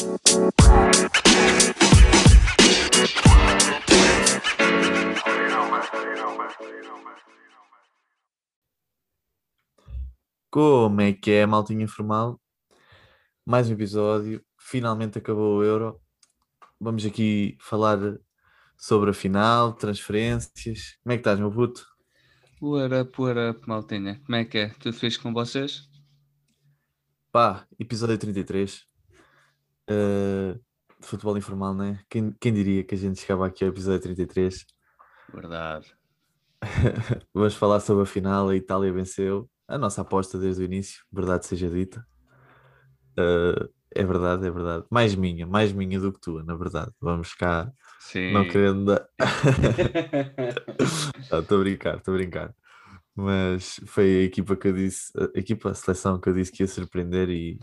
Como é que é, maltinha informal? Mais um episódio. Finalmente acabou o Euro. Vamos aqui falar sobre a final, transferências. Como é que estás, meu puto? What up, what up, maltinha? Como é que é? Tudo fixe com vocês? Pá, episódio 33. Uh, de futebol informal, né? Quem, quem diria que a gente chegava aqui ao episódio 33? Verdade. Vamos falar sobre a final. A Itália venceu. A nossa aposta desde o início, verdade seja dita. Uh, é verdade, é verdade. Mais minha, mais minha do que tua, na verdade. Vamos cá, Sim. não querendo dar. Estou a brincar, estou a brincar. Mas foi a equipa que eu disse, a equipa, a seleção que eu disse que ia surpreender e,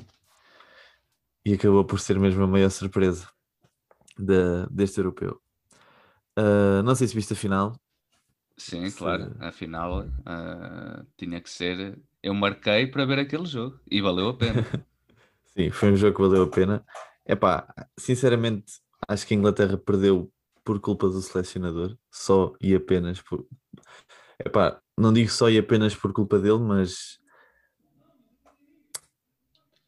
e acabou por ser mesmo a maior surpresa da, deste europeu. Uh, não sei se viste a final. Sim, Se- claro. Afinal, ah, tinha que ser. Eu marquei para ver aquele jogo e valeu a pena. Sim, foi um jogo que valeu a pena. Epá, sinceramente, acho que a Inglaterra perdeu por culpa do selecionador, só e apenas por. Epá, não digo só e apenas por culpa dele, mas.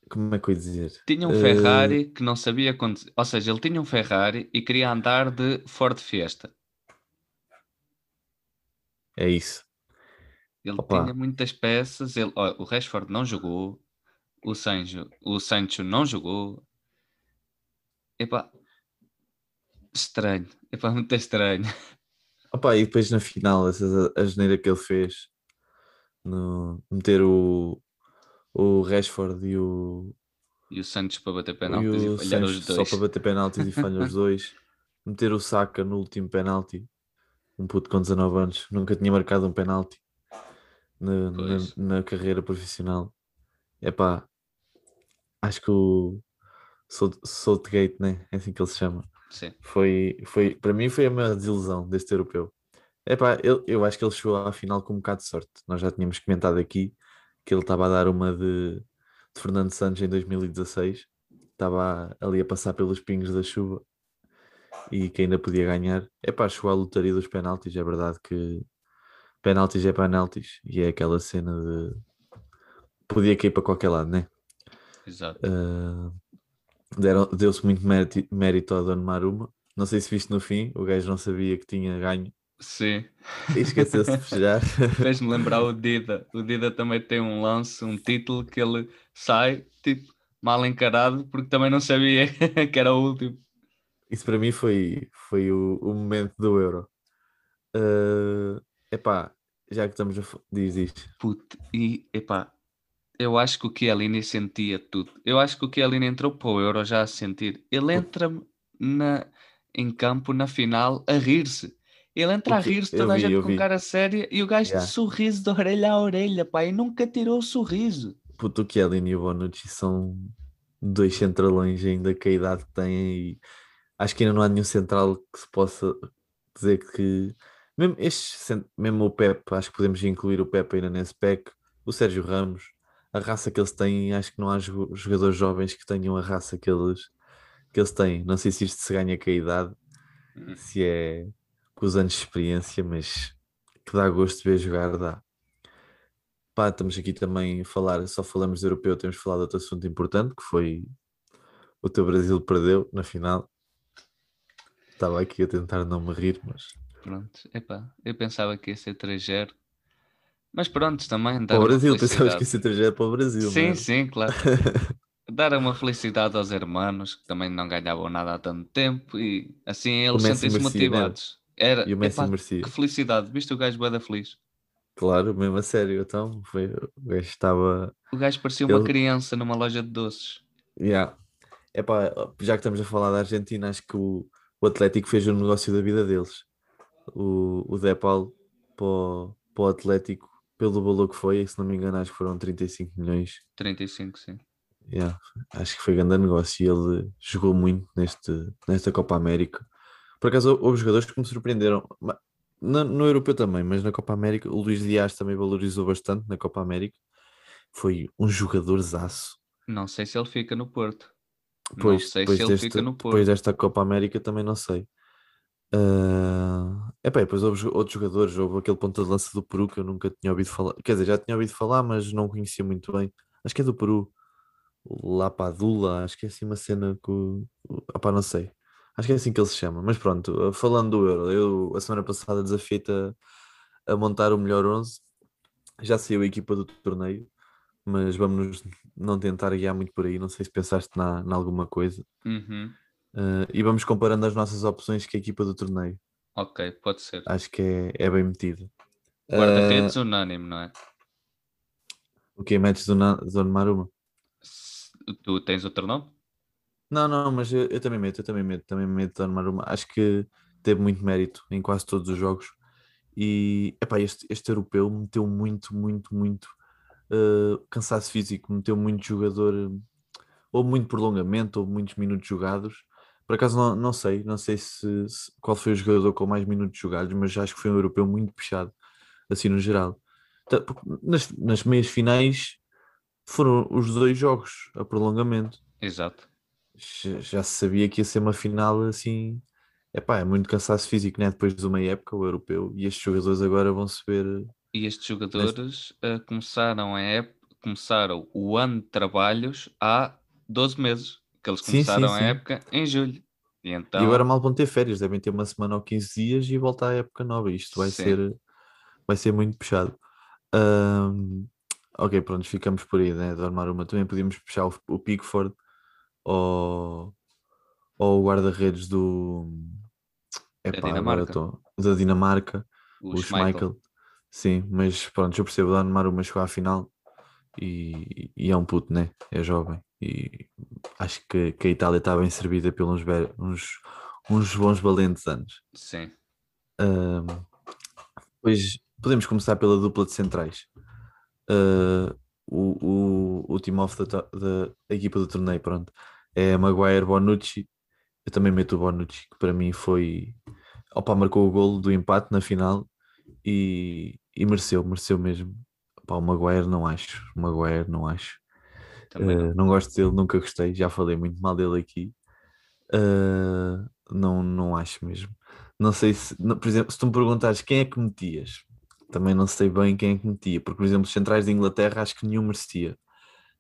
Como é que eu ia dizer? Tinha um Ferrari que não sabia conduzir. Ou seja, ele tinha um Ferrari e queria andar de Ford Fiesta. É isso. Ele Opa. tinha muitas peças. Ele, ó, o Rashford não jogou. O Sancho, o Sancho não jogou. Epá, estranho. Epá, muito estranho. Opa, e depois na final, essa, a geneira que ele fez, no, meter o, o Rashford e o, E o Santos para bater e penaltis e, o falhar os Sancho só dois. para bater penaltis e falha os dois. Meter o Saka no último penalti. Um puto com 19 anos. Nunca tinha marcado um penalti na, na, na carreira profissional. Epá, acho que o South- Southgate, né? É assim que ele se chama. Sim. Foi, foi, para mim foi a maior desilusão deste europeu. Epá, eu, eu acho que ele chegou à final com um bocado de sorte. Nós já tínhamos comentado aqui que ele estava a dar uma de, de Fernando Santos em 2016. Estava ali a passar pelos pingos da chuva e que ainda podia ganhar. Epá, chegou à lotaria dos penaltis. É verdade que penaltis é penaltis e é aquela cena de podia cair para qualquer lado, né? Exato. Uh, Deu-se muito mérito, mérito ao Dono Maruma. Não sei se viste no fim, o gajo não sabia que tinha ganho Sim. esqueceu-se de festejar. Fez-me lembrar o Dida. O Dida também tem um lance, um título que ele sai, tipo, mal encarado, porque também não sabia que era o último. Isso para mim foi, foi o, o momento do Euro. Uh, epá, já que estamos a. Diz isto. Puto, e epá, eu acho que o Chiellini sentia tudo. Eu acho que o Chiellini entrou para o Euro já a sentir. Ele entra na, em campo na final a rir-se. Ele entra a que- eu toda a vi, gente eu com vi. cara séria e o gajo Yeah. de sorriso de orelha a orelha, pá, e nunca tirou o sorriso. Puto, o Chiellini e o Bonucci são dois centralões ainda com a idade que têm e acho que ainda não há nenhum central que se possa dizer que mesmo, cent- mesmo o Pep, acho que podemos incluir o Pep ainda nesse pack, o Sérgio Ramos, a raça que eles têm, acho que não há jo- jogadores jovens que tenham a raça que eles, que eles têm. Não sei se isto se ganha com a idade, Hum. se é com os anos de experiência, mas que dá gosto de ver jogar, dá. Pá, estamos aqui também a falar, só falamos de europeu, temos falado de outro assunto importante, que foi o teu Brasil perdeu na final. Estava aqui a tentar não me rir, mas Pronto, epá, eu pensava que ia ser 3-0. Mas pronto, também dar para o Brasil, pensavas que ia para o Brasil, Sim, é? sim, claro. Dar uma felicidade aos hermanos que também não ganhavam nada há tanto tempo e assim eles sentem-se merecia mesmo. motivados. Era, E o Messi epá, merecia. que felicidade, viste o gajo bué da feliz. Claro, mesmo a sério, então, foi, o gajo estava... O gajo parecia uma Ele- criança numa loja de doces. Yeah. Epá, já que estamos a falar da Argentina, acho que o, o Atlético fez o negócio da vida deles. O, o Depal para o, para o Atlético, pelo valor que foi, se não me engano, acho que foram 35 milhões. 35, sim. Yeah, acho que foi grande negócio e ele jogou muito neste, nesta Copa América. Por acaso houve jogadores que me surpreenderam, no, no Europeu também, mas na Copa América o Luís Dias também valorizou bastante na Copa América. Foi um jogador zaço. Não sei se ele fica no Porto. Pois, não sei depois, se ele desta, fica no depois Porto. desta Copa América também não sei. Ah, epá, depois houve outros jogadores, houve aquele ponta de lança do Peru que eu nunca tinha ouvido falar. Quer dizer, já tinha ouvido falar, mas não conhecia muito bem. Acho que é do Peru, Lapadula, acho que é assim uma cena que. Opá, não sei. Acho que é assim que ele se chama. Mas pronto, ah, falando do Euro, eu a semana passada desafiei-te a, a montar o melhor 11. Já saiu a equipa do torneio, mas vamos não tentar guiar muito por aí. Não sei se pensaste na, na alguma coisa. Uhum. Ah, e vamos comparando as nossas opções com a equipa do torneio. Ok, pode ser. Acho que é, é bem metido. Guarda-redes Ah, unânime, não é? o que metes do, Na- do Donnarumma? Se- Tu tens outro nome? Não, não, mas eu, eu também meto, eu também meto, também meto Donnarumma. Acho que teve muito mérito em quase todos os jogos. E epá, este, este europeu meteu muito, muito, muito ah, cansaço físico, meteu muito jogador, ou muito prolongamento, ou muitos minutos jogados. Por acaso não, não sei, não sei se, se- qual foi o jogador com mais minutos jogados, mas acho que foi um europeu muito puxado, assim no geral. Tá, Nas, nas meias finais foram os dois jogos a prolongamento. Exato. Já, se sabia que ia ser uma final assim. Epá, é muito cansaço físico, né? Depois de uma época, o europeu, e estes jogadores agora vão se ver. E estes jogadores ah, começaram a ép- começaram o ano de trabalhos há 12 meses. Que eles Sim, sim, começaram a sim. época em julho. E então, E agora mal vão ter férias, devem ter uma semana ou 15 dias e voltar à época nova. Isto vai Sim. ser, vai ser muito puxado. Ahm, ok, pronto, ficamos por aí, né? Donnarumma. Também podíamos puxar o, o Pickford ou, ou o guarda-redes do. Epá, agora Dinamarca. estou. Da Dinamarca, o, o Schmeichel. Schmeichel. Sim, mas pronto, eu percebo. O Donnarumma chegou à final e, e é um puto, né? É jovem. E acho que, que a Itália está bem servida pelos uns, uns bons valentes anos. Sim. Ahm, Pois podemos começar pela dupla de centrais. Ah, o, o, o team off da, da, da equipa do torneio, pronto, é Maguire Bonucci. Eu também meto o Bonucci, que para mim foi. Opa, marcou o golo do empate na final e, e mereceu, mereceu mesmo. Opa, o Maguire não acho, o Maguire não acho. Também não. Uh, não gosto dele, nunca gostei, já falei muito mal dele aqui. Uh, não, não acho mesmo. Não sei se, não- por exemplo, se tu me perguntares quem é que metias, também não sei bem quem é que metia, porque, por exemplo, os centrais de Inglaterra acho que nenhum merecia.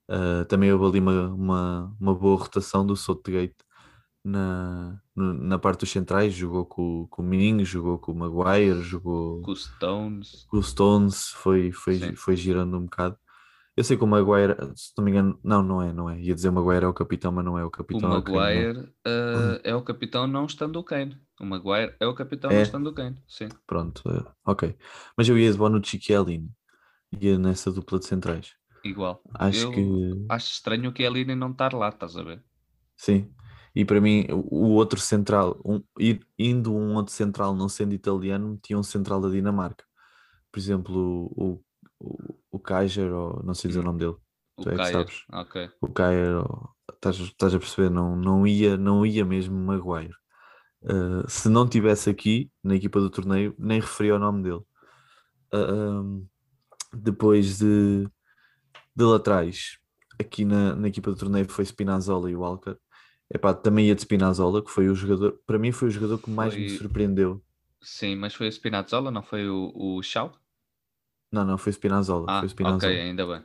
Uh, também houve ali uma, uma, uma boa rotação do Southgate na, na parte dos centrais, jogou com, com o Ming, jogou com o Maguire, jogou Com o Stones. com o Stones, foi, foi, Sim. foi girando um bocado. Eu sei que o Maguire, se não me engano, não, não é, não é. Ia dizer o Maguire é o capitão, mas não é o O capitão. é o Kane. Maguire ah, é o capitão não estando o Kane. O Maguire é o capitão É. não estando o Kane. Sim. Pronto, é, ok. Mas eu ia de Bonucci e Chiellini. Ia nessa dupla de centrais. Igual. Acho Eu que acho estranho a Aline não estar lá, estás a ver? sim. E para mim, o o outro central, um, indo um outro central não sendo italiano, tinha um central da Dinamarca. Por exemplo, o, o, o Kaiser, ou não sei dizer o Hum. nome dele. O Tu é que Kjaer. sabes. Ok. o ou- estás, estás a perceber, não, não, ia, não ia mesmo Maguire. Uh, se não tivesse aqui na equipa do torneio, nem referia o nome dele. Uh, um, depois de, de laterais, aqui na, na equipa do torneio foi Spinazzola e Walker. Epá, também ia de Spinazzola, que foi o jogador, para mim foi o jogador que mais me Foi- surpreendeu. Sim, mas foi o Spinazzola, não foi o, o Shaw? Não, não, foi Spinazzola. Ah, foi Spinazzola. ok, ainda bem.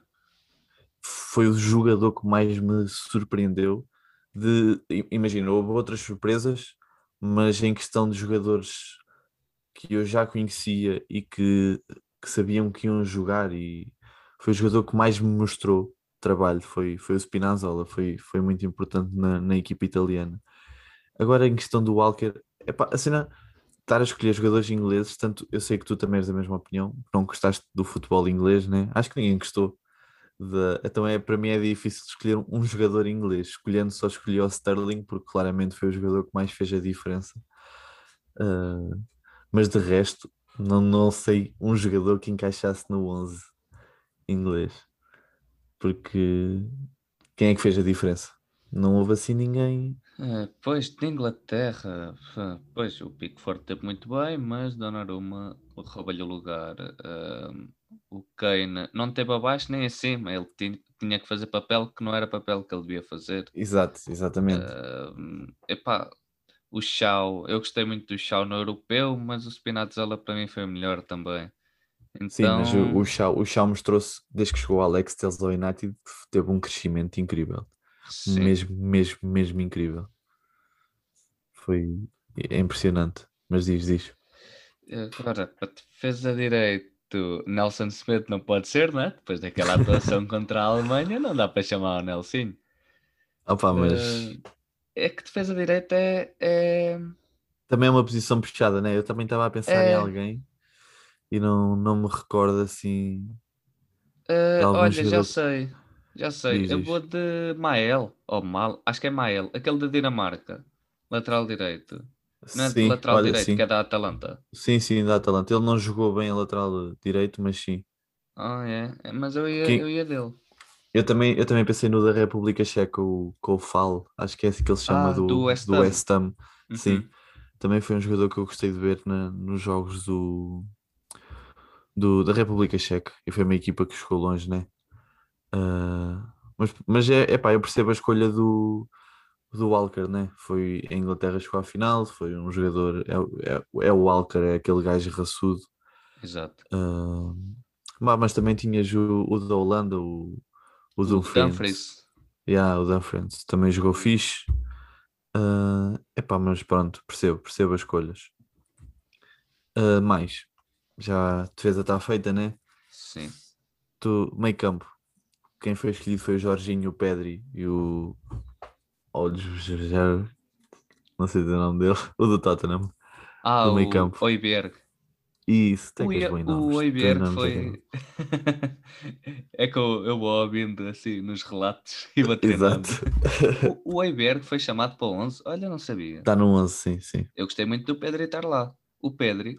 foi o jogador que mais me surpreendeu. De, imagina, houve outras surpresas, mas em questão de jogadores que eu já conhecia e que, que sabiam que iam jogar, e foi o jogador que mais me mostrou trabalho, foi, foi o Spinazzola, foi, foi muito importante na, na equipa italiana. Agora, em questão do Walker, epá, a cena, estar a escolher jogadores ingleses, tanto eu sei que tu também és da mesma opinião, não gostaste do futebol inglês, né? Acho que ninguém gostou de- então é para mim é difícil escolher um jogador inglês. Escolhendo só escolhi o Sterling porque claramente foi o jogador que mais fez a diferença. Ah, mas de resto não, não sei um jogador que encaixasse no 11 inglês. Porque quem é que fez a diferença? Não houve assim ninguém. Ah, pois, de Inglaterra, ah, pois o Pickford teve muito bem, mas Donnarumma rouba-lhe o lugar. Ah, o Kane não teve abaixo nem acima, ele ti- tinha que fazer papel que não era papel que ele devia fazer. Exato, exatamente. Uh, epá, o Shaw, eu gostei muito do Shaw no europeu, mas o Spinazzola para mim foi o melhor também. Então... Sim, mas o, o Shaw, o Shaw mostrou-se, desde que chegou o Alex Telles ao United, teve um crescimento incrível. Sim. Mesmo, mesmo, mesmo incrível. Foi é impressionante. Mas diz, diz. Agora, para defesa direito, Nelson Smith não pode ser, não é? Depois daquela atuação contra a Alemanha, não dá para chamar o Nelson. Opa, mas. Uh, é que defesa direita é, é, Também é uma posição puxada, né? Eu também estava a pensar é... em alguém e não, não me recordo assim. Uh, olha, já sei, já sei. Diz, eu vou de Mael, ou Mal, acho que é Mael, aquele da Dinamarca, lateral direito. Não é sim, lateral olha, direito, sim. que é da Atalanta. Sim, sim, da Atalanta. Ele não jogou bem a lateral direito, mas sim. Ah, é? é mas eu ia, Quem... eu ia dele. Eu também, eu também pensei no da República Checa, o Koufal, acho que é assim que ele se chama, ah, do, do West Ham. Do West Ham. Uhum. Sim, também foi um jogador que eu gostei de ver na, nos jogos do, do, da República Checa, e foi uma equipa que chegou longe, né? Uh, mas, mas é, é pá, eu percebo a escolha do, do Walker, né? Foi a Inglaterra chegou à final, foi um jogador, é, é, é o Walker, é aquele gajo raçudo. Exato. Uh, mas também tinhas o, o da Holanda, o, o Dumfries. Dumfries. Yeah, o Dumfries também jogou fixe. Uh, epá, mas pronto, percebo, percebo as escolhas. Uh, mais, já a defesa está feita, né? Sim. Tu, meio campo, quem foi escolhido foi o Jorginho, o Pedri e o não sei o nome dele, o do Tottenham. Ah, do meio campo. o Oiberg. Isso, tem que bons nomes. O Oiberg foi. é que eu, eu vou ouvindo assim nos relatos e vou Exato. O, o Oiberg foi chamado para o 11. Olha, não sabia. Está no 11, sim, sim. Eu gostei muito do Pedri estar lá. O Pedri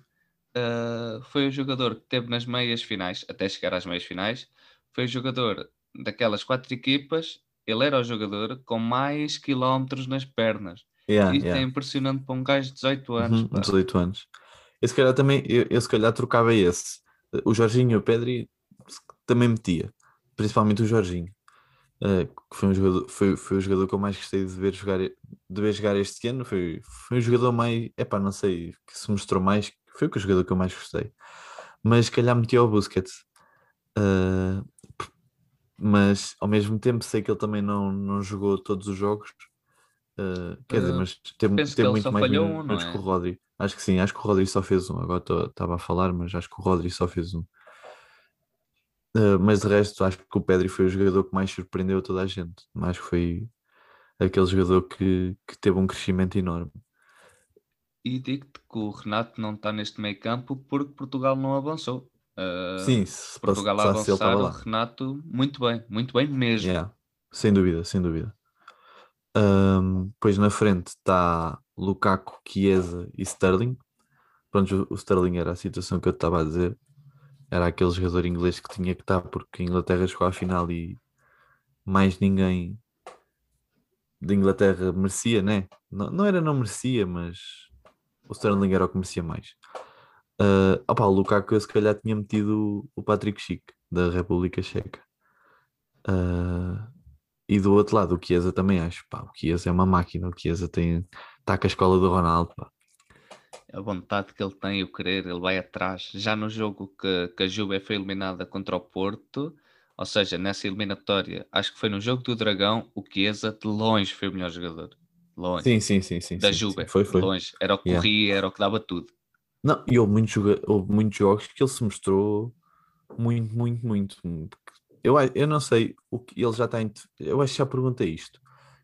uh, foi o jogador que teve nas meias finais, até chegar às meias finais. Foi o jogador daquelas quatro equipas ele era o jogador com mais quilómetros nas pernas. Yeah, Isso yeah. é impressionante para um gajo de 18 anos. Uhum, 18 anos. Eu se calhar também, eu, eu se calhar trocava esse. O Jorginho e o Pedri também metia, principalmente o Jorginho, uh, que foi, um jogador, foi, foi o jogador que eu mais gostei de ver jogar, de ver jogar este ano. Foi, foi o jogador mais, é pá, não sei, que se mostrou mais, foi o jogador que eu mais gostei. Mas se calhar metia o Busquets. Uh, mas ao mesmo tempo sei que ele também não, não jogou todos os jogos. Uh, quer uh, dizer, mas teve, teve muito mais um, minutos é? que o Rodri. Acho que sim, acho que o Rodri só fez um. Agora estava a falar, mas acho que o Rodri só fez um. Uh, mas de resto, acho que o Pedri foi o jogador que mais surpreendeu toda a gente. Acho que foi aquele jogador que, que teve um crescimento enorme. E digo-te que o Renato não está neste meio campo porque Portugal não avançou. Uh, Sim, se Portugal a avançar, o Renato, muito bem, muito bem mesmo. Yeah. Sem dúvida, sem dúvida. Um, pois na frente está Lukaku, Chiesa e Sterling. Pronto, o Sterling era a situação que eu estava a dizer. Era aquele jogador inglês que tinha que estar porque a Inglaterra chegou à final e mais ninguém da Inglaterra merecia, né? Não, não era não merecia, mas o Sterling era o que merecia mais. Uh, opa, o Lukaku eu se calhar tinha metido o Patrick Schick da República Checa. Uh, e do outro lado, o Chiesa também acho. Pá, o Chiesa é uma máquina. O Chiesa tem, está com a escola do Ronaldo. Pá. A vontade que ele tem, o querer, ele vai atrás. Já no jogo que, que a Juve foi eliminada contra o Porto, ou seja, nessa eliminatória, acho que foi no jogo do Dragão, o Chiesa de longe foi o melhor jogador. Longe. Sim, sim, sim. sim da sim, Juve. Sim. Foi, foi. Longe. Era o que corria, yeah. era o que dava tudo. Não, e houve muitos, houve muitos jogos que ele se mostrou muito, muito, muito. Eu, eu não sei, o que ele já está em. Eu acho que já perguntei isto.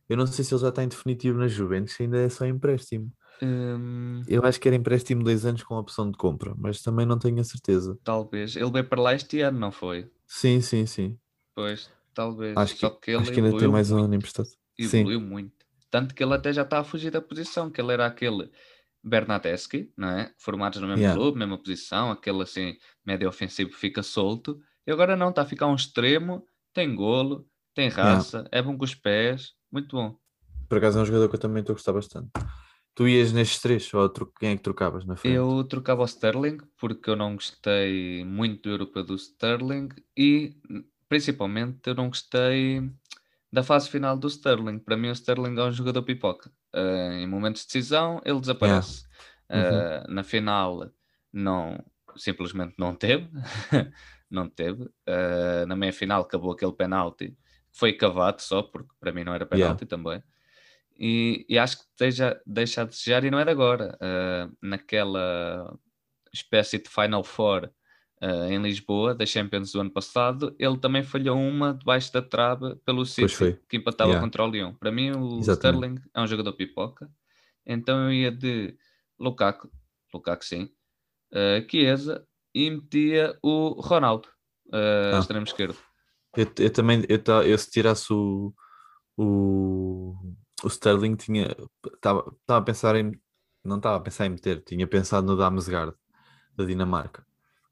Eu não sei se ele já está em definitivo na Juventus, ainda é só empréstimo. Hum... Eu acho que era empréstimo dois anos com opção de compra, mas também não tenho a certeza. Talvez. Ele veio para lá este ano, não foi? Sim, sim, sim. Pois, talvez. Acho que, que acho que ainda tem mais um ano emprestado. Evoluiu sim. muito. Tanto que ele até já está a fugir da posição, que ele era aquele Bernadeschi, não é? Formados no mesmo yeah. clube, mesma posição, aquele assim, médio ofensivo fica solto. E agora não, está a ficar um extremo, tem golo, tem raça, yeah. é bom com os pés, muito bom. Por acaso é um jogador que eu também estou a gostar bastante. Tu ias nestes três, ou quem é que trocavas na frente? Eu trocava o Sterling, porque eu não gostei muito do europeu do Sterling, e principalmente eu não gostei da fase final do Sterling. Para mim, o Sterling é um jogador pipoca. Uh, em momentos de decisão, ele desaparece. Yeah. Uhum. Uh, na final, não, simplesmente não teve. não teve. Uh, na meia final, acabou aquele penalti. Foi cavado só, porque para mim não era penalti yeah. também. E, e, acho que deixa, deixa a desejar, e não é de agora. naquela espécie de Final Four uh, em Lisboa, da Champions do ano passado, ele também falhou uma debaixo da trave pelo City, que empatava yeah. contra o Lyon. Para mim, o Exatamente. Sterling é um jogador pipoca, então eu ia de Lukaku, Lukaku sim, uh, Chiesa e metia o Ronaldo, uh, ah. extremo esquerdo. Eu, eu também, eu, eu se tirasse o, o, o Sterling, tinha estava a pensar em não estava a pensar em meter, tinha pensado no Damsgaard da Dinamarca.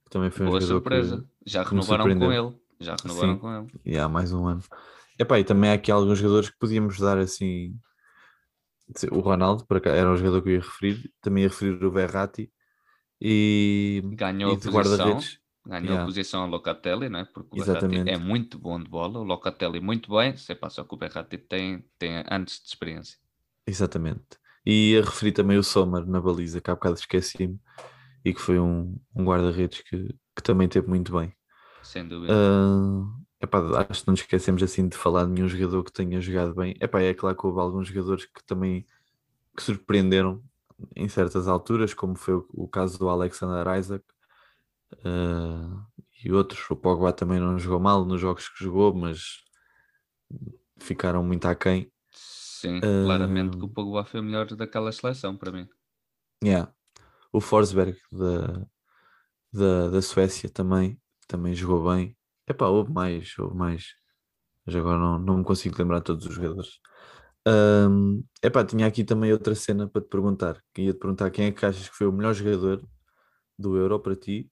Também foi um Boa surpresa. Que, já renovaram com ele. Já renovaram Sim. com ele. E há mais um ano. Epá, e também há aqui alguns jogadores que podíamos dar assim. O Ronaldo, para cá, era um jogador que eu ia referir. Também ia referir o Berratti. E. Ganhou e a posição. Ganhou yeah. a posição a Locatelli, né? porque o Exatamente. é muito bom de bola. O Locatelli muito bem. Pá, só que o Berratti tem, tem antes de experiência. Exatamente. E ia referir também o Sommer na baliza, que há bocado esqueci-me e que foi um, um guarda-redes que, que também teve muito bem. Sem dúvida. Uh, epá, acho que não nos esquecemos assim de falar de nenhum jogador que tenha jogado bem. Epá, é claro que houve alguns jogadores que também que surpreenderam em certas alturas, como foi o, o caso do Alexander Isaac uh, e outros. O Pogba também não jogou mal nos jogos que jogou, mas ficaram muito aquém. Sim, uh, claramente que o Pogba foi o melhor daquela seleção para mim. Yeah o Forsberg da, da, da Suécia também, também jogou bem. Epá, houve mais, houve mais. Mas agora não, não me consigo lembrar todos os jogadores. Um, epá, tinha aqui também outra cena para te perguntar. Ia te perguntar quem é que achas que foi o melhor jogador do Euro para ti,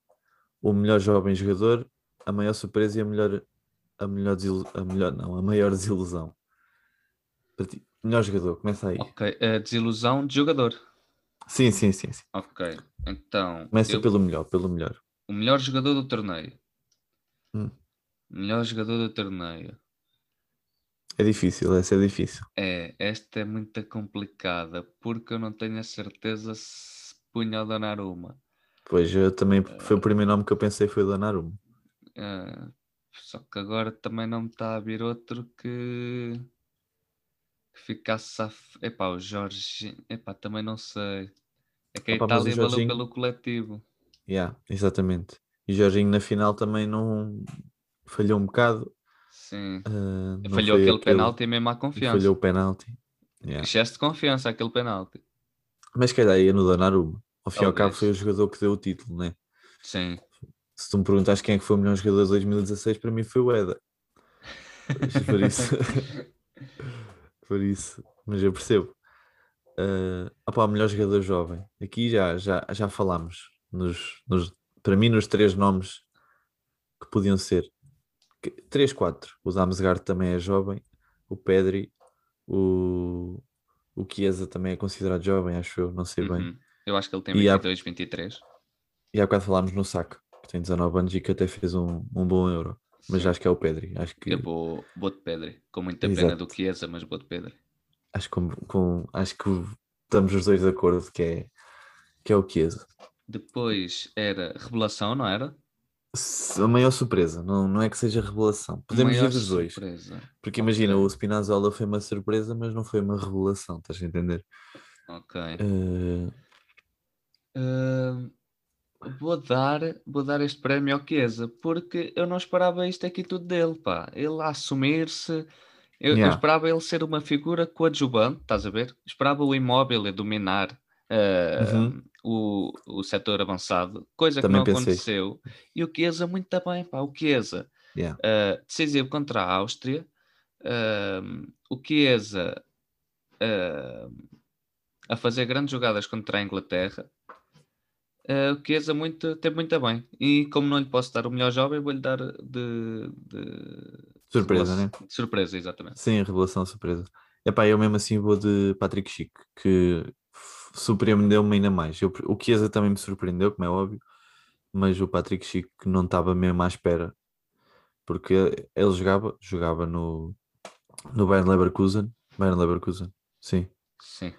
o melhor jovem jogador, a maior surpresa e a melhor, a melhor, a melhor não, a maior desilusão. Para ti, melhor jogador, começa aí. Ok, a desilusão de jogador. Sim, sim, sim. sim. Ok, então. Começa eu... pelo melhor, pelo melhor. O melhor jogador do torneio. Hum. Melhor jogador do torneio. É difícil, essa é difícil. É, esta é muito complicada porque eu não tenho a certeza se punha o Donnarumma. Pois, eu também, foi o primeiro nome que eu pensei foi o Donnarumma. Uh, só que agora também não me está a vir outro que que ficasse a. Epá, o Jorge. Epá, também não sei. É que a Opa, Itália valeu Jorginho... pelo coletivo. Yeah, exatamente. E o Jorginho na final também não falhou um bocado. Sim. Uh, falhou aquele, aquele penalti mesmo à confiança. Falhou o penalti. Yeah. Excesso de confiança aquele penalti. Mas calhar ia no Donnarumma. Ao fim e ao cabo foi o jogador que deu o título, né? Sim. Se tu me perguntas quem é que foi o melhor jogador de 2016, para mim foi o Eda. Por isso. por isso, mas eu percebo. Uh, opa, o melhor jogador jovem. Aqui já, já, já falámos. Nos, nos, para mim, nos três nomes que podiam ser. Três, quatro. O Damsgaard também é jovem. O Pedri. O, o Chiesa também é considerado jovem, acho eu. Não sei uhum. bem. Eu acho que ele tem 22, e há, 23. E há bocado falámos no Saco, que tem 19 anos e que até fez um, um bom Euro. Mas acho que é o Pedri. Acho que... Eu vou, vou de Pedri, com muita Exato. pena do Chiesa, mas vou de Pedri. Acho, com, com, acho que estamos os dois de acordo que é, que é o Chiesa. Depois era revelação, não era? A maior surpresa, não, não é que seja revelação. Podemos ver os dois. Surpresa. Porque okay. imagina, o Spinazzola foi uma surpresa, mas não foi uma revelação, estás a entender? Ok. Uh... Uh, vou dar, vou dar este prémio ao Chiesa, porque eu não esperava isto aqui tudo dele, pá. Ele a assumir-se. Eu, yeah. eu, esperava ele ser uma figura coadjuvante, estás a ver? Esperava o imóvel a dominar uh, uhum. o, o setor avançado, coisa Também que não pensei. aconteceu. E o Chiesa muito bem, pá. O Chiesa yeah. uh, decisivo contra a Áustria. Uh, o Chiesa a fazer grandes jogadas contra a Inglaterra uh, o Chiesa muito, teve muito bem. E como não lhe posso dar o melhor jovem, vou-lhe dar de, de... surpresa, né? De surpresa, exatamente. Sim, revelação surpresa. Epá, eu mesmo assim vou de Patrick Chic, que surpreendeu-me ainda mais. Eu, o Chiesa também me surpreendeu, como é óbvio, mas o Patrick Chic não estava mesmo à espera porque ele jogava, jogava no, no Bayern Leverkusen, Bayern Leverkusen, sim, Sim.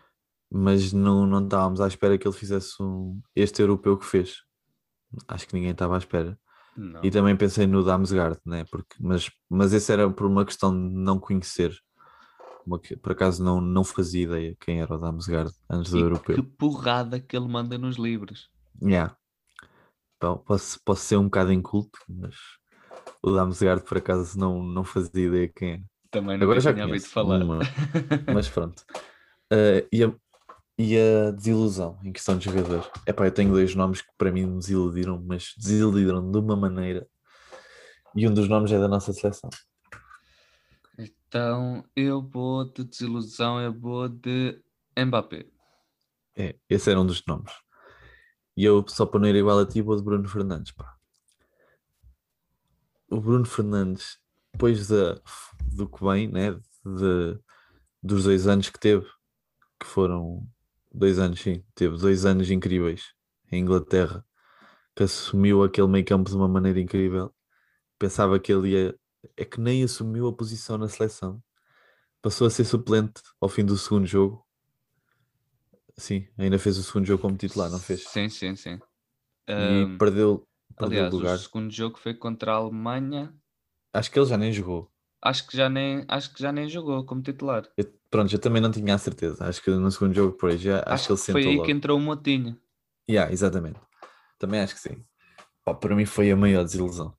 Mas não, não estávamos à espera que ele fizesse um, este europeu que fez. Acho que ninguém estava à espera. Não. E também pensei no Damsgaard, né? Porque, mas, mas esse era por uma questão de não conhecer. Uma por acaso não, não fazia ideia quem era o Damsgaard antes do E europeu. que porrada que ele manda nos livros. Yeah. Bom, posso, posso ser um bocado inculto, mas o Damsgaard por acaso não, não fazia ideia quem é. Também nunca Agora já tinha ouvido falar. uma- mas pronto. Eh, e, a, e a desilusão em questão de jogador? Epá, eu tenho dois nomes que para mim me desiludiram, mas desiludiram de uma maneira. E um dos nomes é da nossa seleção. Então eu vou de desilusão, eu vou de Mbappé. É, esse era um dos nomes. E eu, só para não ir igual a ti, vou de Bruno Fernandes. Pá. O Bruno Fernandes, depois da, do que vem, né, de, dos dois anos que teve, que foram dois anos, sim, teve dois anos incríveis em Inglaterra, que assumiu aquele meio campo de uma maneira incrível. Pensava que ele ia. É que nem assumiu a posição na seleção. Passou a ser suplente ao fim do segundo jogo. Sim, ainda fez o segundo jogo como titular, não fez? Sim, sim, sim. E Ahm, perdeu, perdeu aliás, o lugar. o segundo jogo foi contra a Alemanha. Acho que ele já nem jogou. Acho que já nem, acho que já nem jogou como titular. Eu- pronto, eu também não tinha a certeza. Acho que no segundo jogo por aí já acho, Acho, que ele que foi sentou aí logo. que entrou o Motinho. Yeah, exatamente. Também acho que sim. Pá, para mim foi a maior desilusão.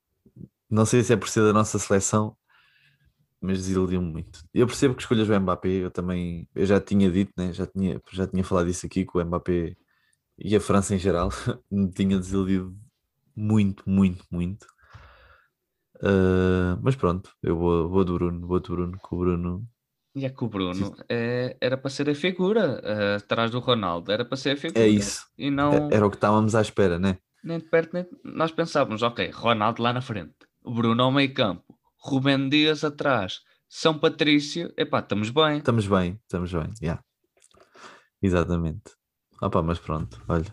Não sei se é por ser da nossa seleção, mas desiludiu-me muito. Eu percebo que escolhas o Mbappé, eu também, eu já tinha dito, né? já, tinha, já tinha falado isso aqui, que o Mbappé e a França em geral me tinha desiludido muito, muito, muito. Ah, mas pronto, eu vou, vou do Bruno, vou do Bruno, que o Bruno E é que o Bruno é, era para ser a figura eh, atrás do Ronaldo. Era para ser a figura. é isso. E não, É- Era o que estávamos à espera, né? nem de perto, nem... Nós pensávamos, ok, Ronaldo lá na frente, Bruno ao meio campo, Rubem Dias atrás, São Patrício, epá, estamos bem. Estamos bem, estamos bem, yeah. Exatamente. Opa, mas pronto, olha.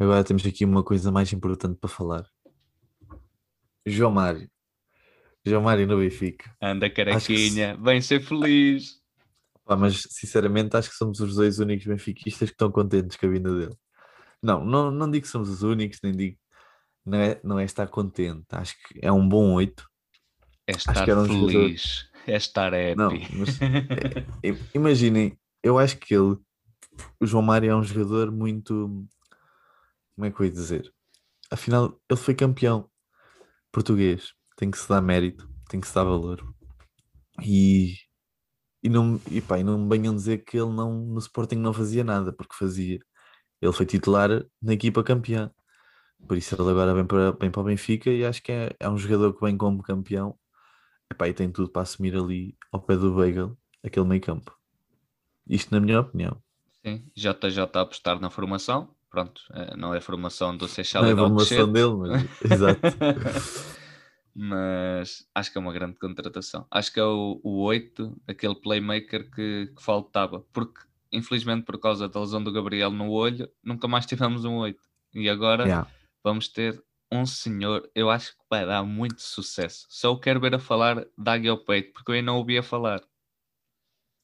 Agora temos aqui uma coisa mais importante para falar. João Mário. João Mário no Benfica. Anda Acho que carequinha, vem ser feliz. Pá, mas sinceramente acho que somos os dois únicos benfiquistas que estão contentes com a vinda dele. Não, não, não digo que somos os únicos, nem digo. Não é, não é estar contente. Acho que é um bom oito. É estar que era um jogador- feliz, é estar happy. Não, mas é- é- imaginem, eu acho que ele, o João Mário é um jogador muito, como é que eu ia dizer? Afinal, ele foi campeão português, tem que se dar mérito, tem que se dar valor. E, e, não, e, pá, e não me venham dizer que ele não, no Sporting não fazia nada, porque fazia. Ele foi titular na equipa campeã. Por isso ele agora vem para, vem para o Benfica e acho que é, é um jogador que vem como campeão Epá, e tem tudo para assumir ali ao pé do Bagel aquele meio campo. Isto na minha opinião. Sim, JJ a apostar na formação. Pronto, eh, não é formação do Não Seixal é a do formação Alcochete, dele, mas exato. mas acho que é uma grande contratação. Acho que é o, o 8, aquele playmaker que, que faltava. Porque, infelizmente, por causa da lesão do Gabriel no olho, nunca mais tivemos um 8. E agora Yeah. vamos ter um senhor, eu acho que vai dar muito sucesso. Só o quero ver a falar da águia ao peito, porque eu ainda não ouvi a falar.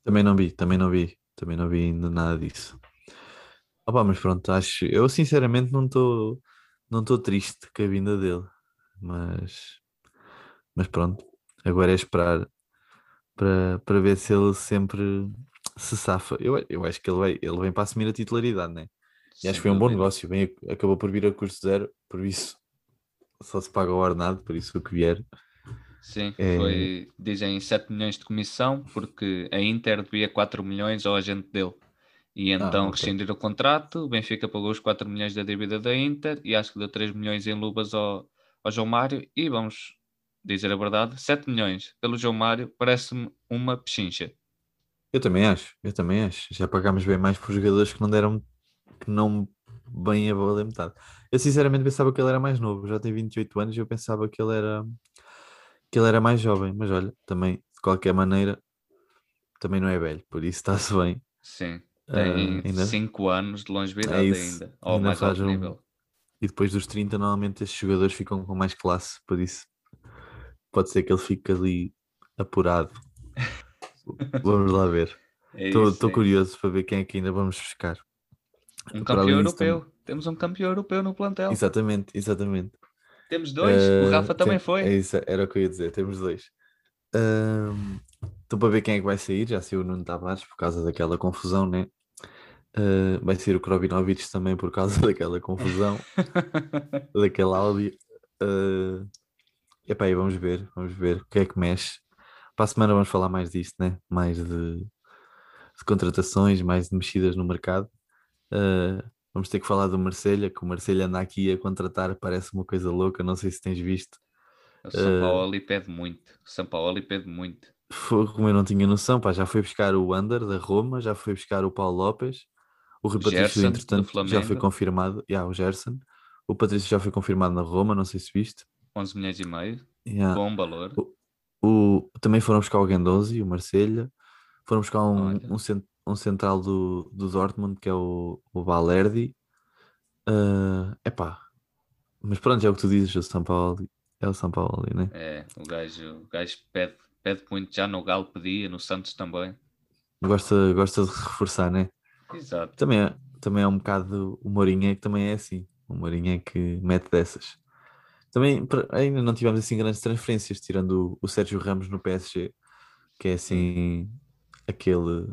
Também não vi, também não vi, também não vi ainda nada disso. Opa, mas pronto, acho. Eu sinceramente não estou não estou triste com a vinda dele, mas mas pronto, agora é esperar para, para ver se ele sempre se safa. Eu, eu acho que ele, vai, ele vem para assumir a titularidade, né? E acho que foi um bom negócio. Bem, acabou por vir a custo zero, por isso só se paga o ordenado, por isso o que vier. Sim, É- foi, dizem 7 milhões de comissão, porque a Inter devia 4 milhões ao agente dele. E então Ah, ok. rescindiram o contrato, o Benfica pagou os 4 milhões da dívida da Inter e acho que deu 3 milhões em luvas ao, ao João Mário. E vamos dizer a verdade, 7 milhões pelo João Mário parece-me uma pechincha. Eu também acho, eu também acho. Já pagámos bem mais por jogadores que não deram, que não bem a valer metade. Eu sinceramente pensava que ele era mais novo, já tem 28 anos e eu pensava que ele era que ele era mais jovem, mas olha, também, de qualquer maneira, também não é velho, por isso está-se bem. Sim, Ah, tem ainda- 5 anos de longevidade É isso, ainda, ao ainda mais alto um- nível. E depois dos 30, normalmente estes jogadores ficam com mais classe, por isso pode ser que ele fique ali apurado. vamos lá ver. Estou É é curioso para ver quem é que ainda vamos buscar. Um Para campeão europeu. Temos um campeão europeu no plantel. Exatamente, exatamente. Temos dois. o Eh, Rafa também tem- foi. É isso, era o que eu ia dizer. Temos dois. Estou para ver quem é que vai sair. Já saiu o Nuno Tavares por causa daquela confusão, né? Ah, vai ser o Krobinovic também por causa daquela confusão, daquele áudio. Uh, epá, e vamos ver, vamos ver o que é que mexe. Para a semana vamos falar mais disto, né? Mais de, de contratações, mais de mexidas no mercado. Ah, vamos ter que falar do Marselha, que o Marselha anda aqui a contratar, parece uma coisa louca, não sei se tens visto. O São Eh, Paulo pede muito. O São Paulo pede muito. Foi como eu não tinha noção, pá, já foi buscar o Under da Roma, já foi buscar o Paulo Lopes, o Rui Patrício, entretanto, já foi confirmado, yeah, o Gerson, o Patrício já foi confirmado na Roma, não sei se viste. 11 milhões e meio. Yeah. Bom valor. O, também foram buscar o Guendouzi, o Marselha, foram buscar um, um, cen- um central do, do Dortmund, que é o, o Valerdi. É epá, mas pronto, é o que tu dizes, o São Paulo, é o São Paulo, né? É, o gajo, o gajo pede, pede muito. Já no Galo pedia, no Santos também. Gosta, gosta de reforçar, né? Exato. Também é, também é um bocado o Mourinho é que também é assim. O Mourinho é que mete dessas. Também ainda não tivemos assim grandes transferências, tirando o, o Sérgio Ramos no PSG, que é assim aquele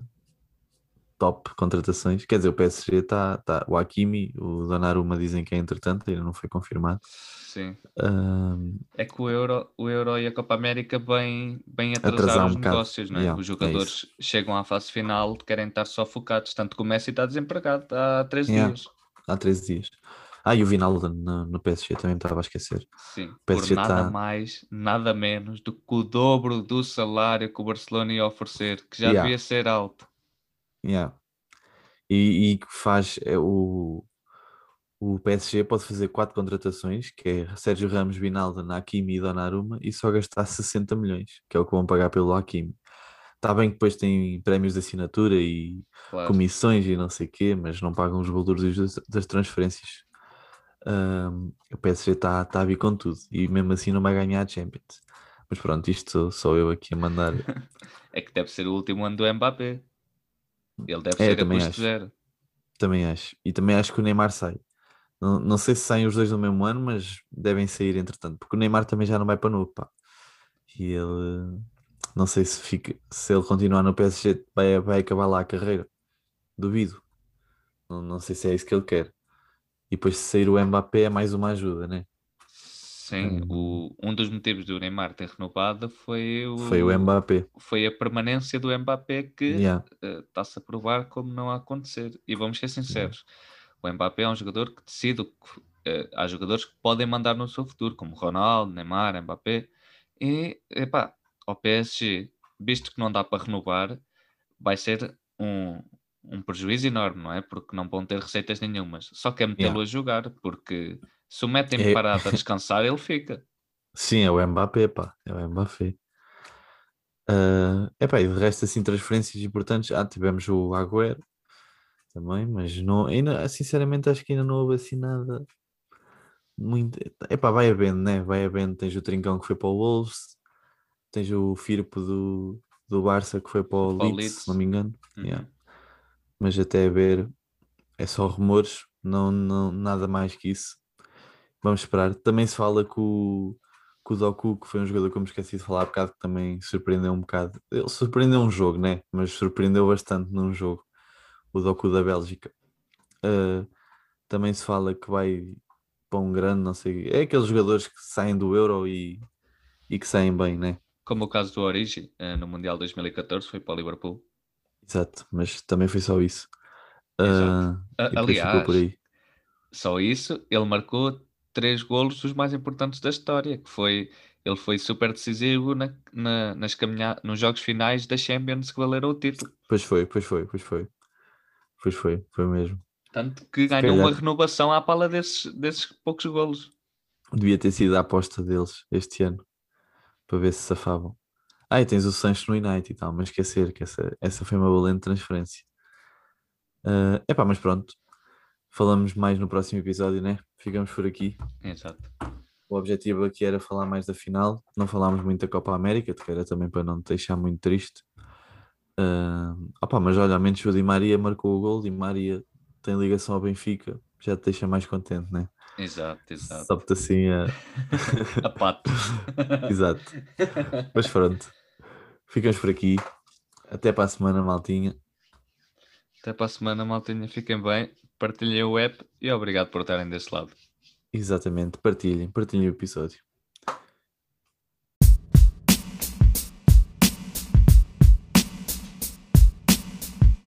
top contratações. Quer dizer, o PSG está. Tá, o Hakimi, o Donnarumma dizem que é entretanto, ainda não foi confirmado. Sim. Ahm, É que o Euro, o Euro e a Copa América bem, bem Atrasar atrasaram um os negócios, não é? Yeah, Os é jogadores chegam à fase final, querem estar só focados, tanto que o Messi está desempregado há três Yeah. dias. há 13 dias. Ah, e o Vinaldo no, no PSG também estava a esquecer. Sim, PSG por nada tá- mais, nada menos do que o dobro do salário que o Barcelona ia oferecer, que já Yeah. devia ser alto. Yeah. E, e que faz é, o, o PSG pode fazer quatro contratações, que é Sérgio Ramos, Vinaldo, Hakimi e Donnarumma, e só gastar 60 milhões, que é o que vão pagar pelo Hakimi. Está bem que depois tem prémios de assinatura e Claro. comissões e não sei o quê, mas não pagam os valores das, das transferências. Ahm, o PSG está tá a vir com tudo e mesmo assim não vai ganhar a Champions. Mas pronto, isto sou, sou eu aqui a mandar. É que deve ser o último ano do Mbappé. Ele deve É, ser a também custo acho. zero. Também acho. E também acho que o Neymar sai. Não, não sei se saem os dois no mesmo ano, mas devem sair entretanto, porque o Neymar também já não vai para novo, pá. E ele, não sei se fica, se ele continuar no PSG, vai, vai acabar lá a carreira. Duvido. Não, não sei se é isso que ele quer. E depois, se sair o Mbappé, é mais uma ajuda, né? Sim, o, um dos motivos do Neymar ter renovado foi o, Foi o Mbappé. foi a permanência do Mbappé que Yeah. eh, está-se a provar como não a acontecer. E vamos ser sinceros, o Mbappé é um jogador que decide, eh, há jogadores que podem mandar no seu futuro, como Ronaldo, Neymar, Mbappé, e epá, ao PSG, visto que não dá para renovar, vai ser um, um prejuízo enorme, não é? Porque não vão ter receitas nenhumas. Só quer metê-lo Yeah. a jogar, porque se o metem É- parado a descansar, ele fica. Sim, é o Mbappé, pá. É o Mbappé. Ah, epá, e de resto, assim, transferências importantes. Ah, tivemos o Agüero também, mas não, ainda, sinceramente, acho que ainda não houve assim nada muito. Epá, vai havendo, né? Vai havendo. Tens o Trincão que foi para o Wolves, tens o Firpo do, do Barça que foi para o Para o Leeds, Leeds. se não me engano. Uhum. Yeah. Mas até ver, é só rumores, não, não, nada mais que isso. Vamos esperar. Também se fala que o, o Doku, que foi um jogador que eu me esqueci de falar há bocado, que também surpreendeu um bocado. Ele surpreendeu um jogo, né? Mas surpreendeu bastante num jogo. O Doku da Bélgica. Ah, também se fala que vai para um grande, não sei. É aqueles jogadores que saem do Euro e, e que saem bem, né? Como o caso do Origi, eh, no Mundial 2014, foi para o Liverpool. Exato, mas também foi só isso. Ficou aliás. Só isso, ele marcou três golos dos mais importantes da história, que foi ele foi super decisivo na, na- nas caminha, nos jogos finais da Champions que valeram o título. Pois foi, pois foi, pois foi. Pois foi, foi mesmo. Tanto que ganhou uma renovação à pala desses, desses poucos golos. Devia ter sido a aposta deles este ano para ver se safavam. Ah, e tens o Sancho no United e tal, mas esquecer que essa, essa foi uma valente transferência. É epá, mas pronto. Falamos mais no próximo episódio, né? Ficamos por aqui. Exato. O objetivo aqui era falar mais da final. Não falámos muito da Copa América, que era também para não te deixar muito triste. Uh, opa, mas olha, ao menos o Di Maria marcou o gol. Di Maria tem ligação ao Benfica, já te deixa mais contente, né? Exato, exato. Sobe-te assim a. a pato. exato. Mas pronto, ficamos por aqui. Até para a semana, maltinha. Até para a semana, maltinha. Fiquem bem, partilhem o app e obrigado por estarem desse lado. Exatamente, partilhem, partilhem o episódio.